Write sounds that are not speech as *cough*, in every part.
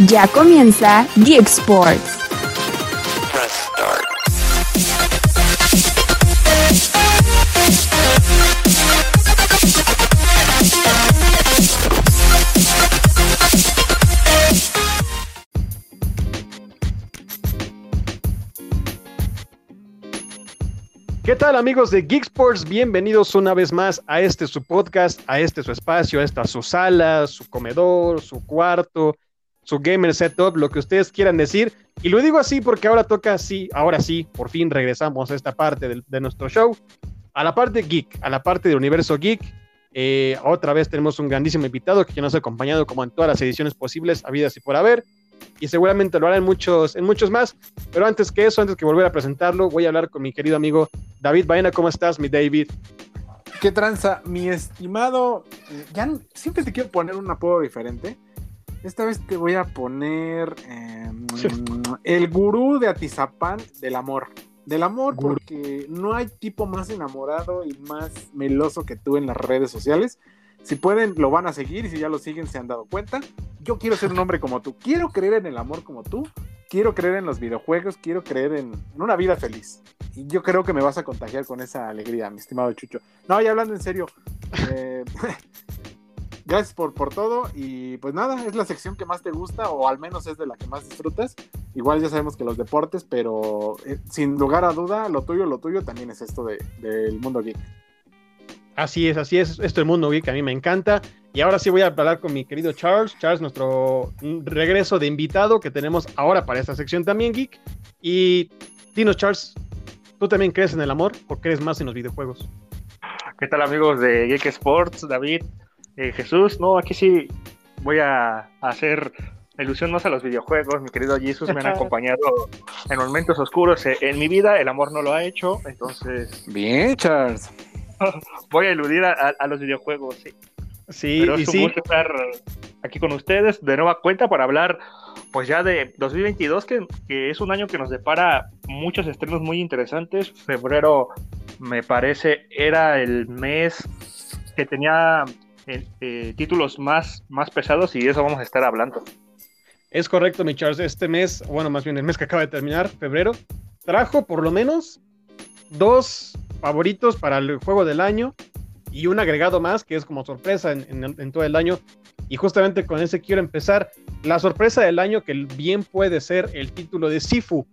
Ya comienza Geek Sports. ¿Qué tal amigos de Geek Sports? Bienvenidos una vez más a este su podcast, a este su espacio, a esta su sala, su comedor, su cuarto, su gamer setup, lo que ustedes quieran decir. Y lo digo así porque ahora toca, sí, ahora sí, por fin regresamos a esta parte de, de nuestro show, a la parte geek, a la parte del universo geek. Eh, otra vez tenemos un grandísimo invitado que nos ha acompañado como en todas las ediciones posibles, habidas y por haber. Y seguramente lo hará en muchos, en muchos más. Pero antes que eso, antes que volver a presentarlo, voy a hablar con mi querido amigo David Baena. ¿Cómo estás, mi David? ¿Qué tranza? Mi estimado, ya siempre te quiero poner un apodo diferente. Esta vez te voy a poner eh, el gurú de Atizapán del amor. Del amor Gurú. porque no hay tipo más enamorado y más meloso que tú en las redes sociales. Si pueden, lo van a seguir y si ya lo siguen, se han dado cuenta. Yo quiero ser un hombre como tú. Quiero creer en el amor como tú. Quiero creer en los videojuegos. Quiero creer en, en una vida feliz. Y yo creo que me vas a contagiar con esa alegría, mi estimado Chucho. No, ya hablando en serio. *laughs* eh, *laughs* gracias por, por todo. Y pues nada, es la sección que más te gusta, o al menos es de la que más disfrutas. Igual ya sabemos que los deportes, pero eh, sin lugar a duda, lo tuyo, lo tuyo también es esto de- del mundo geek. Así es, así es. Esto es el mundo geek, a mí me encanta. Y ahora sí voy a hablar con mi querido Charles. Charles, nuestro mm, regreso de invitado que tenemos ahora para esta sección también geek. Y dinos, Charles, ¿tú también crees en el amor o crees más en los videojuegos? ¿Qué tal amigos de Geek Sports? David, eh, Jesús, no, aquí sí voy a hacer ilusión más a los videojuegos. Mi querido Jesús me han *laughs* acompañado en momentos oscuros eh, en mi vida, el amor no lo ha hecho, entonces Bien, Charles. *laughs* voy a eludir a, a- a los videojuegos. sí. Sí, Pero y es un sí. gusto estar aquí con ustedes de nueva cuenta para hablar pues ya de 2022, que, que es un año que nos depara muchos estrenos muy interesantes. Febrero, me parece, era el mes que tenía eh, títulos más, más pesados y de eso vamos a estar hablando. Es correcto, mi Charles. Este mes, bueno, más bien el mes que acaba de terminar, febrero, trajo por lo menos dos favoritos para el juego del año y un agregado más que es como sorpresa en- en todo el año. Y justamente con ese quiero empezar. La sorpresa del año que bien puede ser el título de Sifu.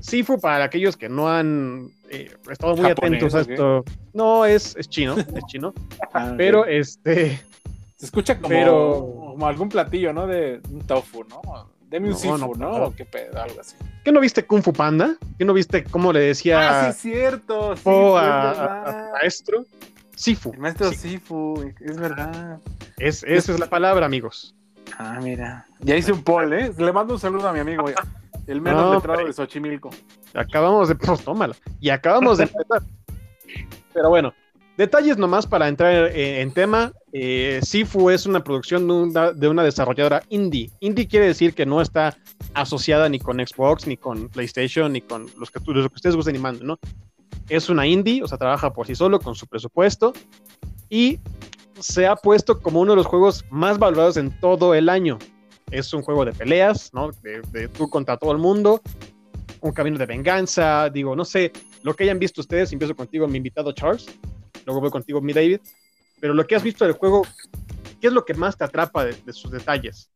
Sifu, para aquellos que no han eh, estado muy ¿Japonés atentos a qué? esto. No, es, es chino, *laughs* es chino. Ah, pero este. se escucha como, pero- como algún platillo, ¿no? De un tofu, ¿no? Deme un No, sifu, no, ¿no? O qué pedo, algo así. ¿Qué no viste Kung Fu Panda? ¿Qué no viste cómo le decía Ah, sí, cierto. Sí, Po es a, a- maestro? Sifu. El maestro Sí. Sifu, es verdad. Es, esa es la palabra, amigos. Ah, mira. Ya hice un poll, ¿eh? Le mando un saludo a mi amigo, güey. El menos No, letrado pero- de Xochimilco. Acabamos de. *laughs* Pues tómala. Y acabamos de empezar. Pero bueno, detalles nomás para entrar en tema. Eh, Sifu es una producción de una, de una desarrolladora indie. Indie quiere decir que no está asociada ni con Xbox, ni con PlayStation, ni con los que, los que ustedes gusten y ¿no? Es una indie, o sea, trabaja por sí solo con su presupuesto y se ha puesto como uno de los juegos más valorados en todo el año. Es un juego de peleas, ¿no? De, de tú contra todo el mundo, un camino de venganza, digo, no sé, lo que hayan visto ustedes, empiezo contigo, mi invitado Charles, luego voy contigo, mi David, pero lo que has visto del juego, ¿qué es lo que más te atrapa de, de sus detalles?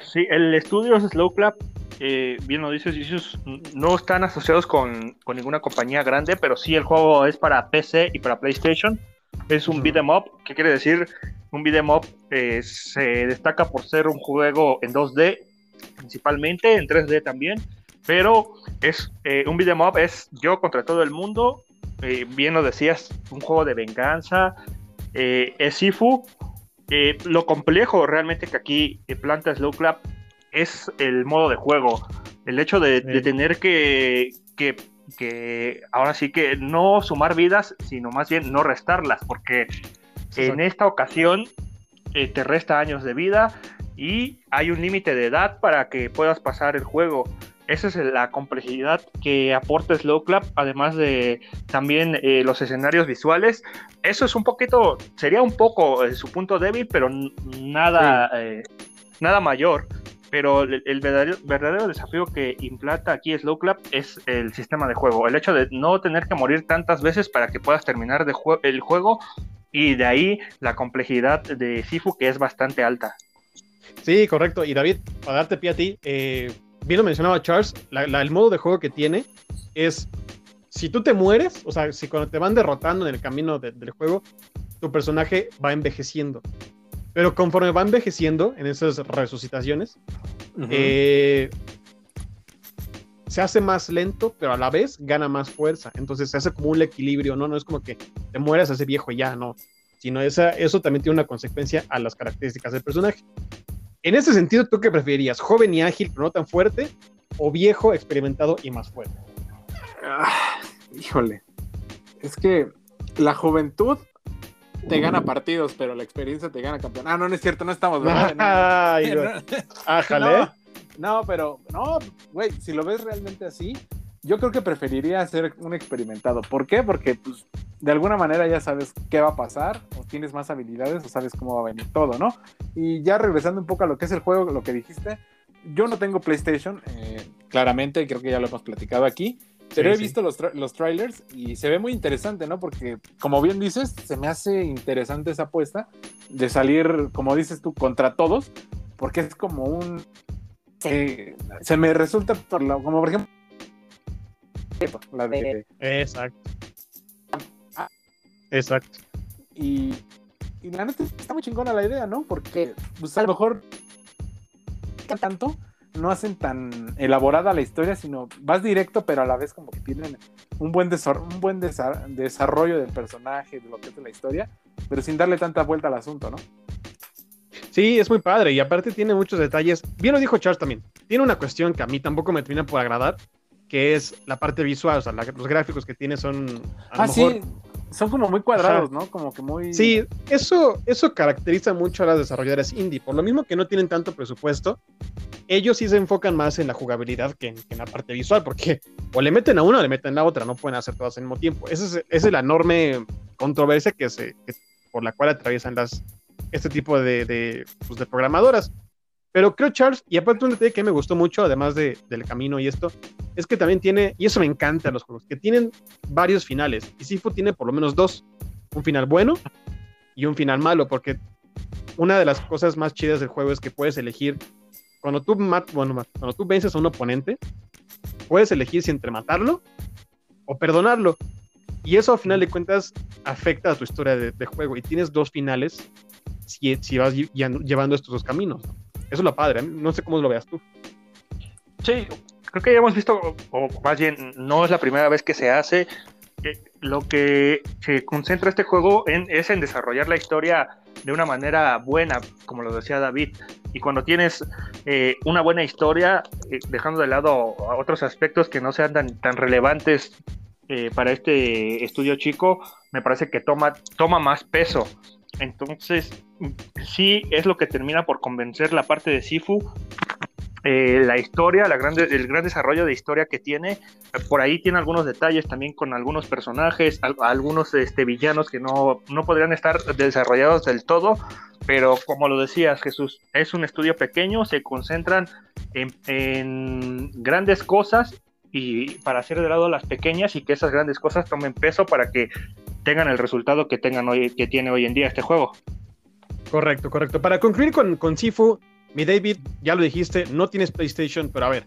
Sí, el estudio es Slow Clap. eh, bien lo dices, Jesús, no están asociados con, con ninguna compañía grande, pero sí el juego es para PC y para PlayStation. Es un beat'em up, ¿qué quiere decir? Un beat'em up eh, se destaca por ser un juego en 2D, principalmente, en 3D también, pero es eh, un beat'em up, es yo contra todo el mundo, eh, bien lo decías, un juego de venganza, eh, es Sifu, eh, lo complejo realmente que aquí eh, planta Slow Clap es el modo de juego. El hecho de, Sí. de tener que, que, que ahora sí que no sumar vidas, sino más bien no restarlas, porque en esta ocasión eh, te resta años de vida y hay un límite de edad para que puedas pasar el juego. Esa es la complejidad que aporta Slow Clap, además de también eh, los escenarios visuales. Eso es un poquito, sería un poco eh, su punto débil, pero nada, eh, nada mayor. pero el, el verdadero, verdadero desafío que implanta aquí Slow Clap es el sistema de juego. El hecho de no tener que morir tantas veces para que puedas terminar de jue- el juego y de ahí la complejidad de Sifu que es bastante alta. Sí, correcto. Y David, para darte pie a ti, eh, bien lo mencionaba Charles, la- la- el modo de juego que tiene es, si tú te mueres, o sea, si cuando te van derrotando en el camino de- del juego, tu personaje va envejeciendo. Pero conforme va envejeciendo en esas resucitaciones, eh, se hace más lento, pero a la vez gana más fuerza. Entonces se hace como un equilibrio, ¿no? No es como que te mueras a ese viejo y ya, no. Sino esa, eso también tiene una consecuencia a las características del personaje. En ese sentido, ¿tú qué preferirías? ¿Joven y ágil, pero no tan fuerte? ¿O viejo, experimentado y más fuerte? Ah, híjole. Es que la juventud te gana partidos, pero la experiencia te gana campeón. Ah, no, no es cierto, no estamos. ¿verdad? *laughs* Ay, no, güey. *laughs* no. Ájale. No, no, pero, no, güey, si lo ves realmente así, yo creo que preferiría ser un experimentado. ¿Por qué? Porque, pues, de alguna manera ya sabes qué va a pasar, o tienes más habilidades, o sabes cómo va a venir todo, ¿no? Y ya regresando un poco a lo que es el juego, lo que dijiste, yo no tengo PlayStation, eh, claramente, creo que ya lo hemos platicado aquí. Pero Sí, he sí. visto los, tra- los trailers y se ve muy interesante, ¿no? Porque, como bien dices, se me hace interesante esa apuesta de salir, como dices tú, contra todos, porque es como un... eh, se me resulta, por lo- como por ejemplo, la de... Exacto. Exacto. Y, y la neta está muy chingona la idea, ¿no? Porque pues, a lo mejor tanto no hacen tan elaborada la historia, sino vas directo, pero a la vez como que tienen un buen, un buen desar- desarrollo del personaje, de lo que es la historia, pero sin darle tanta vuelta al asunto, ¿no? Sí, es muy padre y aparte tiene muchos detalles. Bien lo dijo Charles también. Tiene una cuestión que a mí tampoco me termina por agradar, que es la parte visual, o sea, la- los gráficos que tiene son a Ah, lo sí, mejor son como muy cuadrados, ¿no? Como que muy... Sí, eso, eso caracteriza mucho a las desarrolladoras indie. Por lo mismo que no tienen tanto presupuesto, ellos sí se enfocan más en la jugabilidad que en, que en la parte visual, porque o le meten a una o le meten a la otra, no pueden hacer todas al mismo tiempo. Esa es, esa es la enorme controversia que se, que- por la cual atraviesan las, este tipo de, de, pues, de programadoras. Pero creo, Charles, y aparte un detalle que me gustó mucho, además de, del camino y esto, es que también tiene, y eso me encanta los juegos, que tienen varios finales. Y Sifu tiene por lo menos dos. Un final bueno y un final malo, porque una de las cosas más chidas del juego es que puedes elegir, cuando tú, mat, bueno, cuando tú vences a un oponente, puedes elegir si entre matarlo o perdonarlo. Y eso, a final de cuentas, afecta a tu historia de, juego. Y tienes dos finales si, si vas lle- llevando estos dos caminos. Eso es lo padre. No sé cómo lo veas tú. Sí, creo que ya hemos visto, o más bien, no es la primera vez que se hace. Lo que se concentra este juego es en desarrollar la historia de una manera buena, como lo decía David. Y cuando tienes eh, una buena historia, eh, dejando de lado otros aspectos que no sean tan, tan relevantes eh, para este estudio chico, me parece que toma, toma más peso. Entonces, sí es lo que termina por convencer la parte de Sifu eh, la historia, el gran desarrollo de historia que tiene. Por ahí tiene algunos detalles también con algunos personajes, al- algunos este, villanos que no, no podrían estar desarrollados del todo. Pero como lo decías, Jesús, es un estudio pequeño, se concentran en, en grandes cosas y para hacer de lado las pequeñas y que esas grandes cosas tomen peso para que tengan el resultado que tengan hoy, que tiene hoy en día este juego. Correcto, correcto. Para concluir con, con Sifu, mi David, ya lo dijiste, no tienes PlayStation, pero a ver,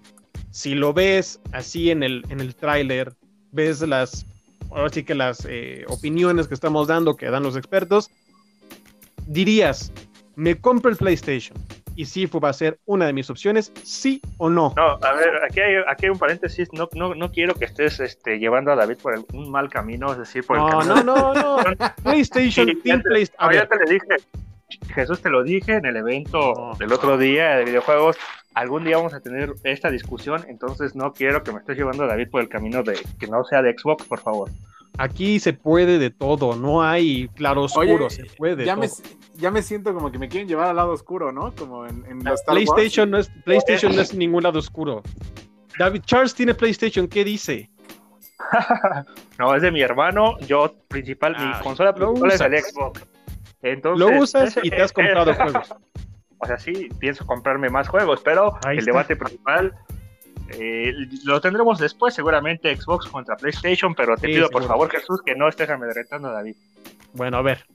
si lo ves así en el, en el tráiler, ves las, ahora sí que las eh, opiniones que estamos dando, que dan los expertos, dirías, me compro el PlayStation y Sifu va a ser una de mis opciones, sí o no. No, a ver, aquí hay, aquí hay un paréntesis. No, no, no quiero que estés este, llevando a David por el- un mal camino, es decir, por el No, camino. no, *laughs* no, no. PlayStation, Sí, Team PlayStation. No, ya te le dije, Jesús, te lo dije en el evento del otro día de videojuegos. Algún día vamos a tener esta discusión, entonces no quiero que me estés llevando a David por el camino de que no sea de Xbox, por favor. aquí se puede de todo, no hay claro oscuro, Oye, se puede. de ya me, todo. ya me siento como que me quieren llevar al lado oscuro, ¿no? Como en, en los Star Wars. PlayStation no es PlayStation no es ningún lado oscuro. David Charles tiene PlayStation, ¿qué dice? *laughs* no, es de mi hermano, yo principal, Ay, mi consola lo principal es el. Xbox. Entonces, Lo usas y te has *laughs* comprado juegos. O sea, sí, pienso comprarme más juegos, pero Ahí el está. debate principal eh, lo tendremos después, seguramente Xbox contra PlayStation, pero te Sí, pido por favor, Jesús, que no estés amedrentando a David. Bueno, a ver,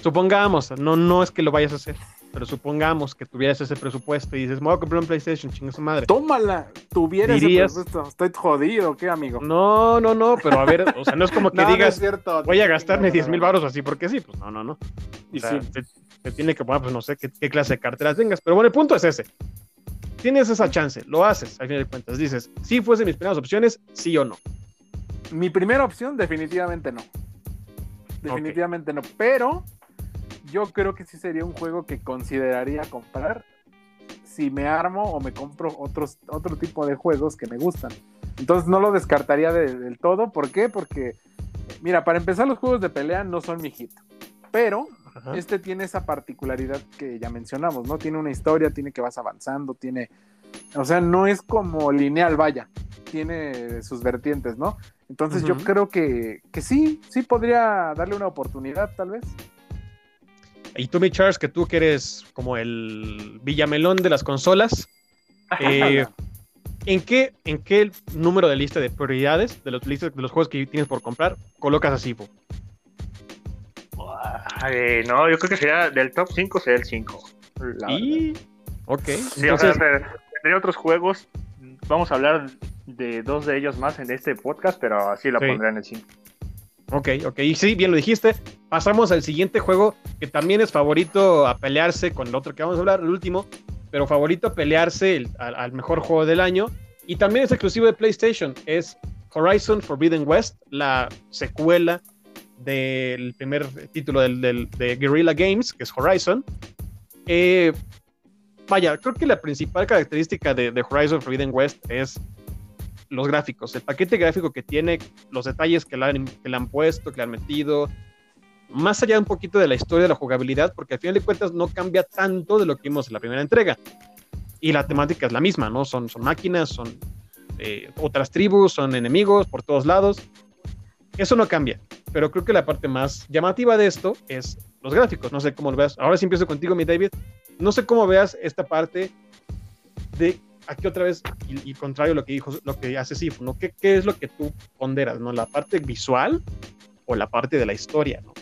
supongamos, no, no es que lo vayas a hacer, pero supongamos que tuvieras ese presupuesto y dices, me voy a comprar un PlayStation, chinga su madre. Tómala, tuviera Dirías- ese presupuesto. Estoy jodido, ¿qué, amigo? No, no, no, pero a ver, o sea, no es como que *laughs* No, no es digas, cierto. voy a gastarme No, 10 no, mil baros así porque sí, pues no, no, no. O Y sea, sí. te, te tiene que poner, pues no sé qué, qué clase de carteras tengas, pero bueno, el punto es ese. Tienes esa chance, lo haces, al fin de cuentas, dices, si fuesen mis primeras opciones, sí o no. Mi primera opción, definitivamente no. Definitivamente no. Pero yo creo que sí sería un juego que consideraría comprar si me armo o me compro otros, otro tipo de juegos que me gustan. Entonces no lo descartaría de- del todo. ¿Por qué? Porque, mira, para empezar, los juegos de pelea no son mi hit. Pero Ajá. este tiene esa particularidad que ya mencionamos, ¿no? Tiene una historia, tiene que vas avanzando, tiene. O sea, no es como lineal, vaya. Tiene sus vertientes, ¿no? Entonces yo creo que, que sí, sí podría darle una oportunidad, tal vez. Y tú, mi Charles, que tú que eres como el Villamelón de las consolas, *laughs* eh, ¿en, qué, ¿en qué número de lista de prioridades de los, listas, de los juegos que tienes por comprar colocas a Sifu? Eh, no, yo creo que sería del top 5 sería el 5. La Y. Ok. Sí, entonces, o sea, te- tendría otros juegos. Vamos a hablar de dos de ellos más en este podcast, pero así lo Sí. pondré en el 5. Ok, ok. Y sí, bien lo dijiste. Pasamos al siguiente juego que también es favorito a pelearse con el otro que vamos a hablar, el último, pero favorito a pelearse el- al, mejor juego del año. Y también es exclusivo de PlayStation. Es Horizon Forbidden West, la secuela del primer título del- de Guerrilla Games, que es Horizon. Eh, vaya, creo que la principal característica de, de Horizon Forbidden West es los gráficos, el paquete gráfico que tiene, los detalles que le, han, que le han puesto, que le han metido, más allá un poquito de la historia de la jugabilidad, porque al final de cuentas no cambia tanto de lo que vimos en la primera entrega. Y la temática es la misma, ¿no? Son, son máquinas, son eh, otras tribus, son enemigos por todos lados. Eso no cambia, pero creo que la parte más llamativa de esto es los gráficos. No sé cómo lo veas. Ahora sí empiezo contigo, mi David. No sé cómo veas esta parte de aquí otra vez, y, y contrario a lo que dijo, lo que hace Sifu, ¿no? ¿Qué, ¿Qué es lo que tú ponderas, ¿no? ¿La parte visual o la parte de la historia, ¿no?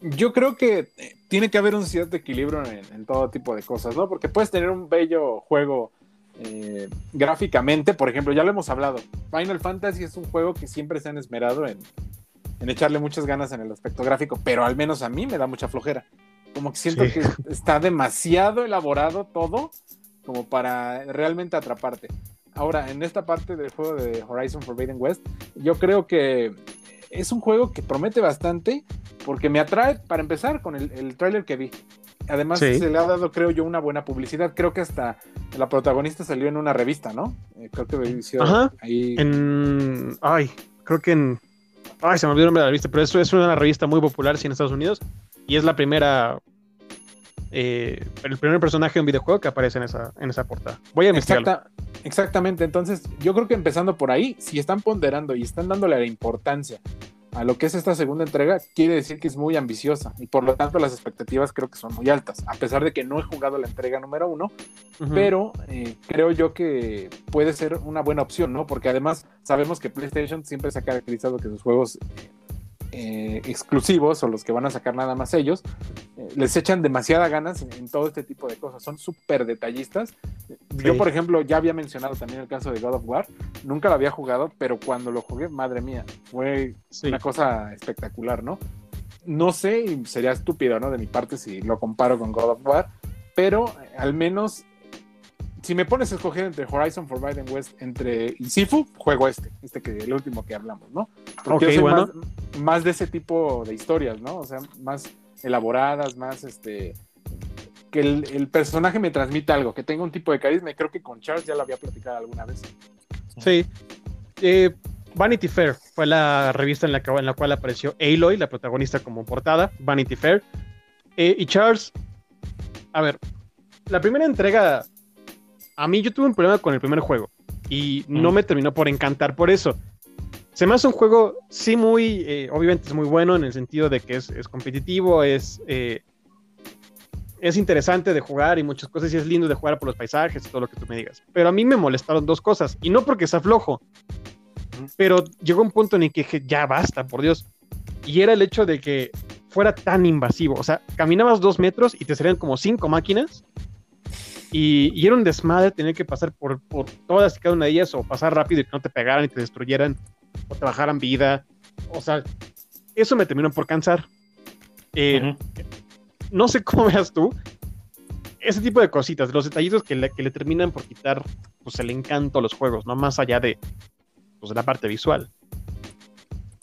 Yo creo que eh, tiene que haber un cierto equilibrio en, en todo tipo de cosas, ¿no? Porque puedes tener un bello juego eh, gráficamente, por ejemplo, ya lo hemos hablado. Final Fantasy es un juego que siempre se han esmerado en, en echarle muchas ganas en el aspecto gráfico, pero al menos a mí me da mucha flojera. Como que siento Sí. que está demasiado elaborado todo como para realmente atraparte. Ahora, en esta parte del juego de Horizon Forbidden West, yo creo que es un juego que promete bastante porque me atrae para empezar con el, el tráiler que vi. Además, Sí. se le ha dado, creo yo, una buena publicidad. Creo que hasta la protagonista salió en una revista, ¿no? Eh, creo que hizo Ajá. ahí. En. Ay, creo que en. Ay, se me olvidó el nombre de la revista, pero eso es una revista muy popular sí, en Estados Unidos y es la primera. Eh, el primer personaje de un videojuego que aparece en esa, en esa portada. Voy a investigarlo. Exacta- exactamente. Entonces, yo creo que empezando por ahí, si están ponderando y están dándole la importancia a lo que es esta segunda entrega, quiere decir que es muy ambiciosa y por lo tanto las expectativas creo que son muy altas, a pesar de que no he jugado la entrega número uno, pero eh, creo yo que puede ser una buena opción, ¿no? Porque además sabemos que PlayStation siempre se ha caracterizado que sus juegos eh, exclusivos o los que van a sacar nada más ellos, eh, les echan demasiada ganas en, en todo este tipo de cosas, son súper detallistas. Yo, por ejemplo, ya había mencionado también el caso de God of War, nunca lo había jugado, pero cuando lo jugué, madre mía, fue Sí. una cosa espectacular, ¿no? No sé, y sería estúpido, ¿no? De mi parte si lo comparo con God of War, pero eh, al menos si me pones a escoger entre Horizon Forbidden West entre Sifu, juego este, este que el último que hablamos, ¿no? Porque Ok, yo soy bueno. más, más de ese tipo de historias, ¿no? O sea, más elaboradas, más este que el, el personaje me transmita algo, que tenga un tipo de carisma, y creo que con Charles ya lo había platicado alguna vez. Sí. Eh, Vanity Fair fue la revista en la, que- en la cual apareció Aloy, la protagonista como portada, Vanity Fair. Eh, y Charles, a ver, la primera entrega, a mí yo tuve un problema con el primer juego y no me terminó por encantar por eso. Se me hace un juego, sí, muy, eh, obviamente es muy bueno en el sentido de que es, es competitivo, es, eh, es interesante de jugar y muchas cosas, y es lindo de jugar por los paisajes y todo lo que tú me digas. Pero a mí me molestaron dos cosas, y no porque sea flojo, pero llegó un punto en el que dije, ya basta, por Dios. Y era el hecho de que fuera tan invasivo. O sea, caminabas dos metros y te salían como cinco máquinas. Y, y era un desmadre tener que pasar por, por todas y cada una de ellas, o pasar rápido y que no te pegaran y te destruyeran, o te bajaran vida. O sea, eso me terminó por cansar. Eh, no sé cómo *laughs* veas tú ese tipo de cositas, los detallitos que le, que le terminan por quitar pues, el encanto a los juegos, no más allá de, pues, de la parte visual.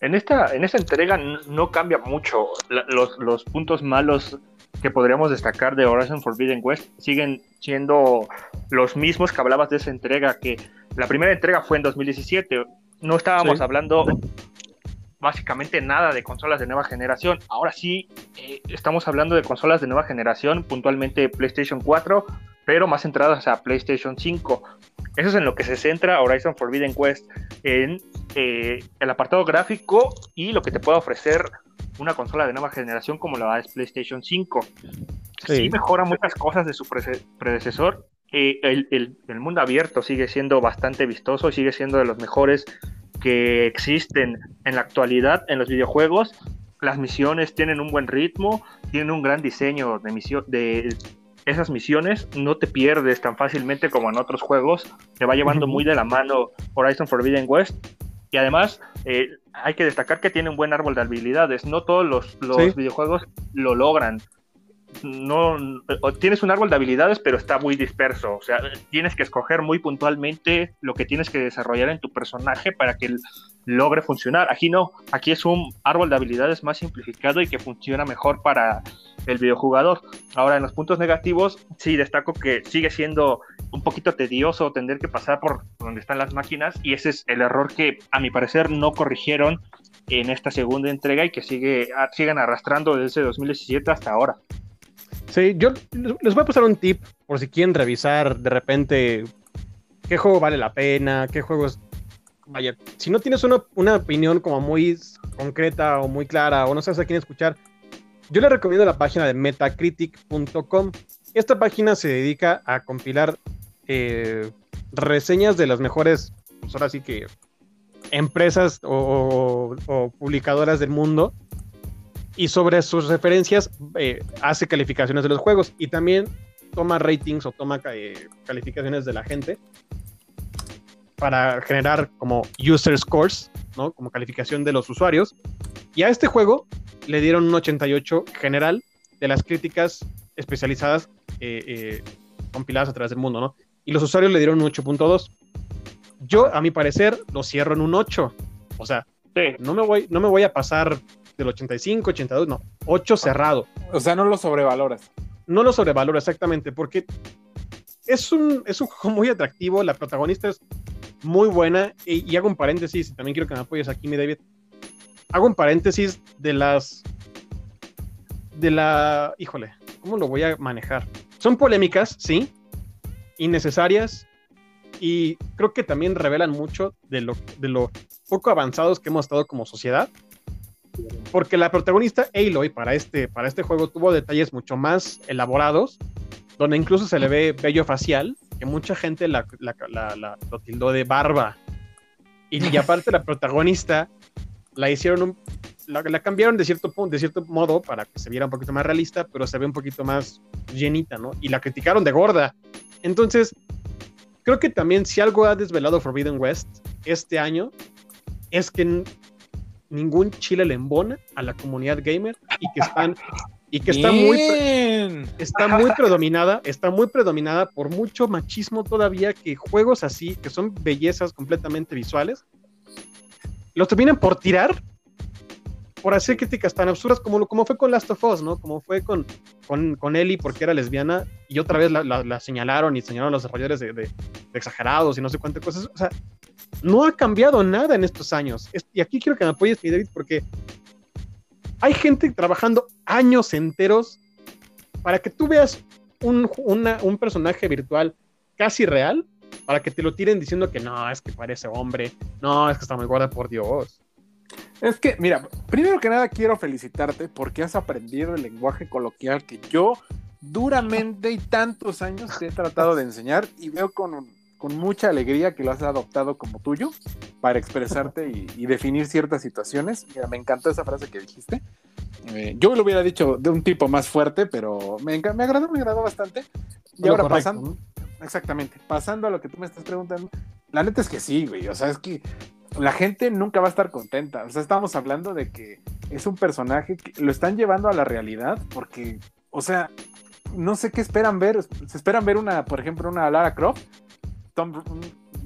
En esta, en esta entrega no cambia mucho. La- los, los puntos malos que podríamos destacar de Horizon Forbidden West siguen siendo los mismos que hablabas de esa entrega, que la primera entrega fue en 2017. No estábamos Sí. hablando básicamente nada de consolas de nueva generación. Ahora sí, eh, estamos hablando de consolas de nueva generación, puntualmente PlayStation 4, pero más centradas a PlayStation 5. Eso es en lo que se centra Horizon Forbidden West, en eh, el apartado gráfico y lo que te puede ofrecer una consola de nueva generación como la es PlayStation 5. Sí, Sí. mejora muchas cosas de su predecesor. Eh, el, el- el mundo abierto sigue siendo bastante vistoso y sigue siendo de los mejores que existen en la actualidad en los videojuegos. Las misiones tienen un buen ritmo, tienen un gran diseño de, misión, de esas misiones. No te pierdes tan fácilmente como en otros juegos. Te va llevando muy de la mano Horizon Forbidden West. Y además, eh, hay que destacar que tiene un buen árbol de habilidades. No todos los, los Sí. videojuegos lo logran. No, tienes un árbol de habilidades, pero está muy disperso. O sea, tienes que escoger muy puntualmente lo que tienes que desarrollar en tu personaje para que logre funcionar. Aquí no, aquí es un árbol de habilidades más simplificado y que funciona mejor para el videojugador. Ahora, en los puntos negativos, sí destaco que sigue siendo un poquito tedioso tener que pasar por donde están las máquinas y ese es el error que a mi parecer no corrigieron en esta segunda entrega y que sigue, siguen arrastrando desde 2017 hasta ahora. Sí, yo les voy a pasar un tip por si quieren revisar de repente qué juego vale la pena, qué juegos... Vaya, si no tienes una, una opinión como muy concreta o muy clara o no sabes a quién escuchar, yo les recomiendo la página de metacritic.com. Esta página se dedica a compilar eh, reseñas de las mejores, pues ahora sí que empresas o, publicadoras del mundo y sobre sus referencias eh, hace calificaciones de los juegos y también toma ratings o toma eh, calificaciones de la gente para generar como user scores, ¿no? Como calificación de los usuarios. Y a este juego le dieron un 88 general de las críticas especializadas eh, eh, compiladas a través del mundo, ¿no? Y los usuarios le dieron un 8.2. Yo, a mi parecer, lo cierro en un 8. O sea, Sí, no me voy, no me voy a pasar del 85, 82, no, 8 cerrado. O sea, no lo sobrevaloras. No lo sobrevaloro exactamente, porque es un, es un juego muy atractivo, la protagonista es muy buena, y, y hago un paréntesis, y también quiero que me apoyes aquí, mi David. Hago un paréntesis de las. de la. híjole, ¿cómo lo voy a manejar? Son polémicas, sí, innecesarias, y creo que también revelan mucho de lo, de lo poco avanzados que hemos estado como sociedad. Porque la protagonista Aloy para este, para este juego tuvo detalles mucho más elaborados, donde incluso se le ve vello facial, que mucha gente la, la, lo tildó de barba. Y, y aparte la protagonista la hicieron un, la, cambiaron de cierto de cierto modo para que se viera un poquito más realista, pero se ve un poquito más llenita, ¿no? Y la criticaron de gorda. Entonces, creo que también si algo ha desvelado Forbidden West este año es que ningún chile le embona a la comunidad gamer y que están y que está muy está muy predominada, está muy predominada por mucho machismo todavía que juegos así, que son bellezas completamente visuales, los terminan por tirar, por hacer críticas tan absurdas como, como fue con Last of Us, ¿no? Como fue con, con, con Ellie porque era lesbiana y otra vez la, la- la señalaron y señalaron los desarrolladores de, de- de exagerados y no sé cuántas cosas. O sea, no ha cambiado nada en estos años. Es- y aquí quiero que me apoyes, mi David, porque hay gente trabajando años enteros para que tú veas un, una- un personaje virtual casi real, para que te lo tiren diciendo que no, es que parece hombre, no, es que está muy gorda, por Dios. Es que, mira, primero que nada quiero felicitarte porque has aprendido el lenguaje coloquial que yo duramente y tantos años te he tratado de enseñar y veo con, con mucha alegría que lo has adoptado como tuyo para expresarte y, y definir ciertas situaciones. Mira, me encantó esa frase que dijiste. Eh, yo lo hubiera dicho de un tipo más fuerte, pero me, me agradó, me agradó bastante. Y Lo ahora correcto, pasando, ¿no? exactamente, pasando a lo que tú me estás preguntando, la neta es que sí, güey, o sea, es que la gente nunca va a estar contenta, o sea, estamos hablando de que es un personaje que lo están llevando a la realidad porque, o sea, no sé qué esperan ver, se esperan ver una, por ejemplo, una Lara Croft, Tom,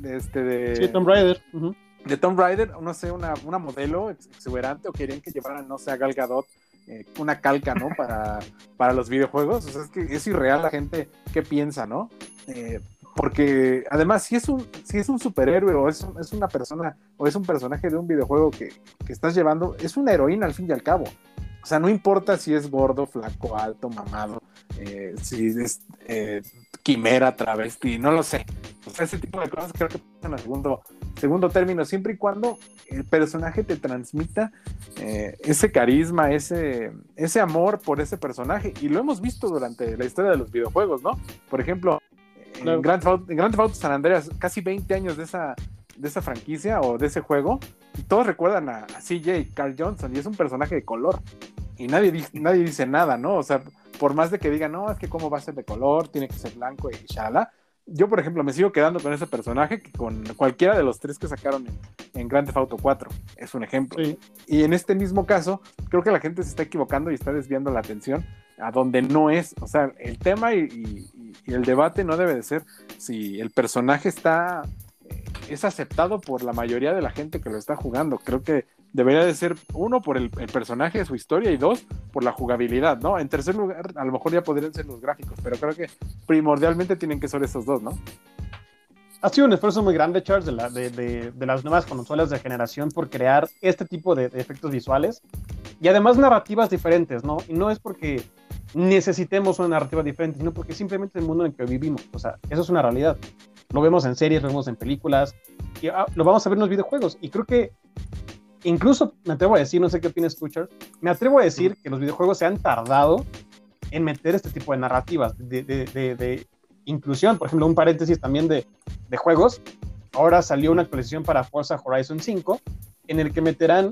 este de Sí, Tomb Raider. ujú. de Tomb Raider, no sé, una, una modelo ex- exuberante o querían que llevaran, no sé, a Gal Gadot, eh, una calca, ¿no? *laughs* Para, para los videojuegos. O sea, es que es irreal la gente que piensa, ¿no? Eh, porque además, si es un, si es un superhéroe o es, es una persona o es un personaje de un videojuego que, que estás llevando, es una heroína al fin y al cabo. O sea, no importa si es gordo, flaco, alto, mamado, eh, si es eh, quimera, travesti, no lo sé. O sea, ese tipo de cosas creo que pasan a segundo, segundo término, siempre y cuando el personaje te transmita eh, ese carisma, ese, ese amor por ese personaje. Y lo hemos visto durante la historia de los videojuegos, ¿no? Por ejemplo, en Claro. Grand Theft, en Grand Theft Auto San Andreas, casi 20 años de esa, de esa franquicia o de ese juego, y todos recuerdan a, a CJ, Carl Johnson, y es un personaje de color. Y nadie, di- nadie dice nada, ¿no? O sea, por más de que digan, no, es que cómo va a ser de color, tiene que ser blanco y shala. Yo, por ejemplo, me sigo quedando con ese personaje que con cualquiera de los tres que sacaron en, en Grand Theft Auto 4. Es un ejemplo. Sí. Y en este mismo caso, creo que la gente se está equivocando y está desviando la atención a donde no es. O sea, el tema y, y- y el debate no debe de ser si el personaje está eh, es aceptado por la mayoría de la gente que lo está jugando. Creo que debería de ser uno por el, personaje, su historia y dos por la jugabilidad, ¿no? En tercer lugar, a lo mejor ya podrían ser los gráficos, pero creo que primordialmente tienen que ser esos dos, ¿no? Ha sido un esfuerzo muy grande, Charles, de, de- las nuevas consolas de generación por crear este tipo de efectos visuales y además narrativas diferentes, ¿no? Y no es porque necesitemos una narrativa diferente, sino porque simplemente el mundo en el que vivimos, o sea, eso es una realidad. Lo vemos en series, lo vemos en películas, y ah, lo vamos a ver en los videojuegos. Y creo que incluso me atrevo a decir, no sé qué opinas Charles, me atrevo a decir que los videojuegos se han tardado en meter este tipo de narrativas, de, de- de- de inclusión. Por ejemplo, un paréntesis también de, juegos. Ahora salió una actualización para Forza Horizon 5 en el que meterán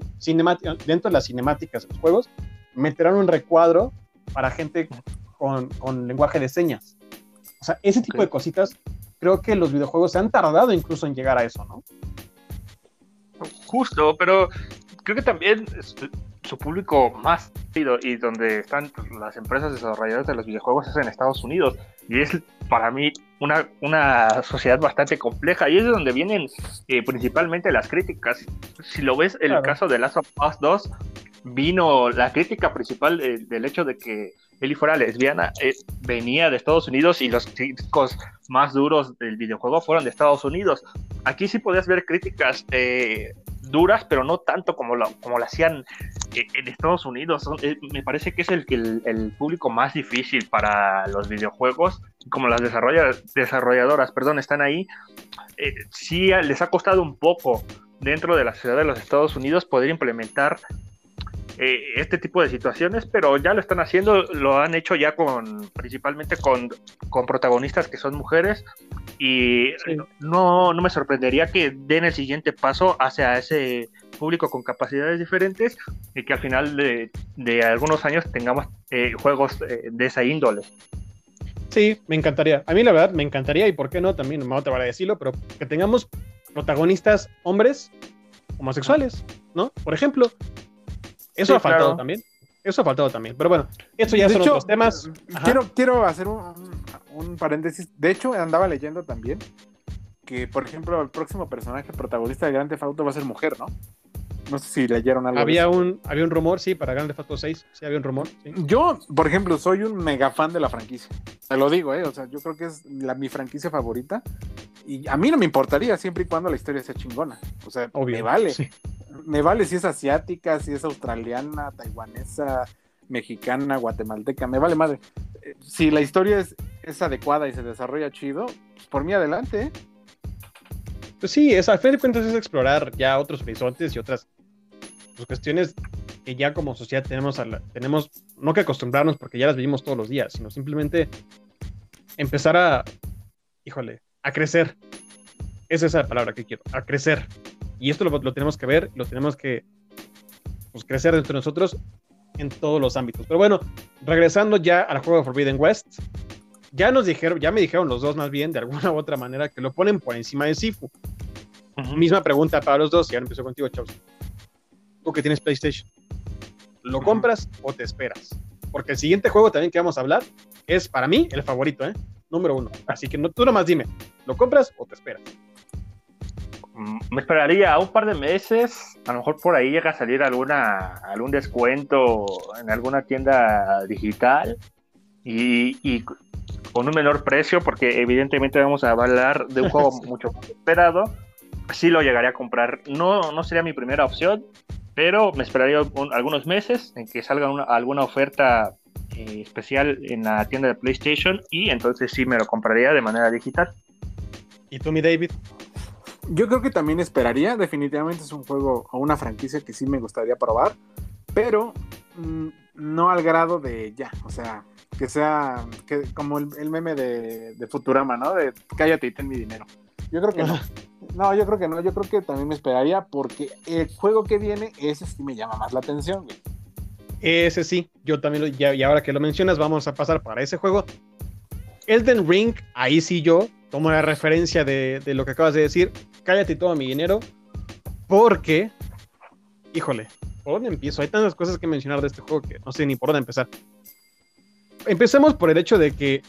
dentro de las cinemáticas de los juegos, meterán un recuadro para gente con, con lenguaje de señas. O sea, ese tipo Ok. de cositas, creo que los videojuegos se han tardado incluso en llegar a eso, ¿no? Justo, pero creo que también su público más y donde están las empresas desarrolladoras de los videojuegos es en Estados Unidos. Y es para mí una, una sociedad bastante compleja y es de donde vienen eh, principalmente las críticas. Si lo ves, el Claro. caso de Last of Us 2, vino la crítica principal de- del hecho de que Ellie fuera lesbiana, eh, venía de Estados Unidos y los críticos más duros del videojuego fueron de Estados Unidos. Aquí sí podías ver críticas eh, duras, pero no tanto como lo, como lo hacían eh, en Estados Unidos. Eh, me parece que es el, el, el público más difícil para los videojuegos, como las desarrolla- desarrolladoras, perdón, están ahí. Eh, sí les ha costado un poco dentro de la ciudad de los Estados Unidos poder implementar eh, este tipo de situaciones, pero ya lo están haciendo, lo han hecho ya con principalmente con, con protagonistas que son mujeres y Sí. no, no me sorprendería que den el siguiente paso hacia ese público con capacidades diferentes y que al final de, de algunos años tengamos eh, juegos eh, de esa índole. Sí, me encantaría. A mí la verdad me encantaría y por qué no, también no me voy a decirlo, pero que tengamos protagonistas hombres homosexuales, ¿no? Por ejemplo. Eso Sí, ha faltado claro. también. Eso ha faltado también. Pero bueno, eso ya De son hecho, otros temas. Ajá. Quiero, quiero hacer un, un- un paréntesis. De hecho, andaba leyendo también que, por ejemplo, el próximo personaje protagonista de Grand Theft Auto va a ser mujer, ¿no? No sé si leyeron algo. de Había eso. un, había un rumor, sí, para Grand Theft Auto 6. Sí, había un rumor. sí. Yo, por ejemplo, soy un mega fan de la franquicia. Te lo digo, ¿eh? O sea, yo creo que es la, mi franquicia favorita. Y a mí no me importaría siempre y cuando la historia sea chingona. O sea, Obvio. me vale. Sí. Me vale si es asiática, si es australiana, taiwanesa, mexicana, guatemalteca, me vale madre. Eh, Si la historia es, es adecuada y se desarrolla chido, pues por mí adelante, ¿eh? Pues sí, es, al fin de cuentas es explorar ya otros horizontes y otras pues, cuestiones que ya como sociedad tenemos, a la- tenemos no que acostumbrarnos porque ya las vivimos todos los días, sino simplemente empezar a, híjole, a crecer. Esa es la palabra que quiero, a crecer. Y esto lo, lo tenemos que ver, lo tenemos que pues, crecer dentro de nosotros en todos los ámbitos. Pero bueno, regresando ya al juego de Forbidden West, ya nos dijeron, ya me dijeron los dos más bien, de alguna *laughs* u otra manera, que lo ponen por encima de Sifu. Misma pregunta para los dos, y ahora empiezo contigo, Chaus. Tú que tienes PlayStation, ¿lo compras o te esperas? Porque el siguiente juego también que vamos a hablar es para mí el favorito, ¿eh? Número uno. Así que no, tú nomás dime, ¿lo compras o te esperas? Mm, Me esperaría un par de meses, a lo mejor por ahí llega a salir alguna, algún descuento en alguna tienda digital y, y con un menor precio, porque evidentemente vamos a hablar de un juego Sí. *laughs* mucho más esperado. Sí lo llegaría a comprar. No, no sería mi primera opción, pero me esperaría un- algunos meses en que salga una- alguna oferta eh, especial en la tienda de PlayStation y entonces sí me lo compraría de manera digital. ¿Y tú, mi David? Yo creo que también esperaría. Definitivamente es un juego o una franquicia que sí me gustaría probar. Pero mm, no al grado de ya. O sea, que sea que, como el, el meme de, de Futurama, ¿no? De cállate y ten mi dinero. Yo creo que no. *laughs* No, yo creo que no. Yo creo que también me esperaría porque el juego que viene, ese sí me llama más la atención, güey. Ese sí, yo también, lo, ya, y ahora que lo mencionas, vamos a pasar para ese juego. Elden Ring, ahí sí yo tomo la referencia de, de lo que acabas de decir. Cállate y toma mi dinero. Porque, híjole, ¿por dónde empiezo? Hay tantas cosas que mencionar de este juego que no sé ni por dónde empezar. Empecemos por el hecho de que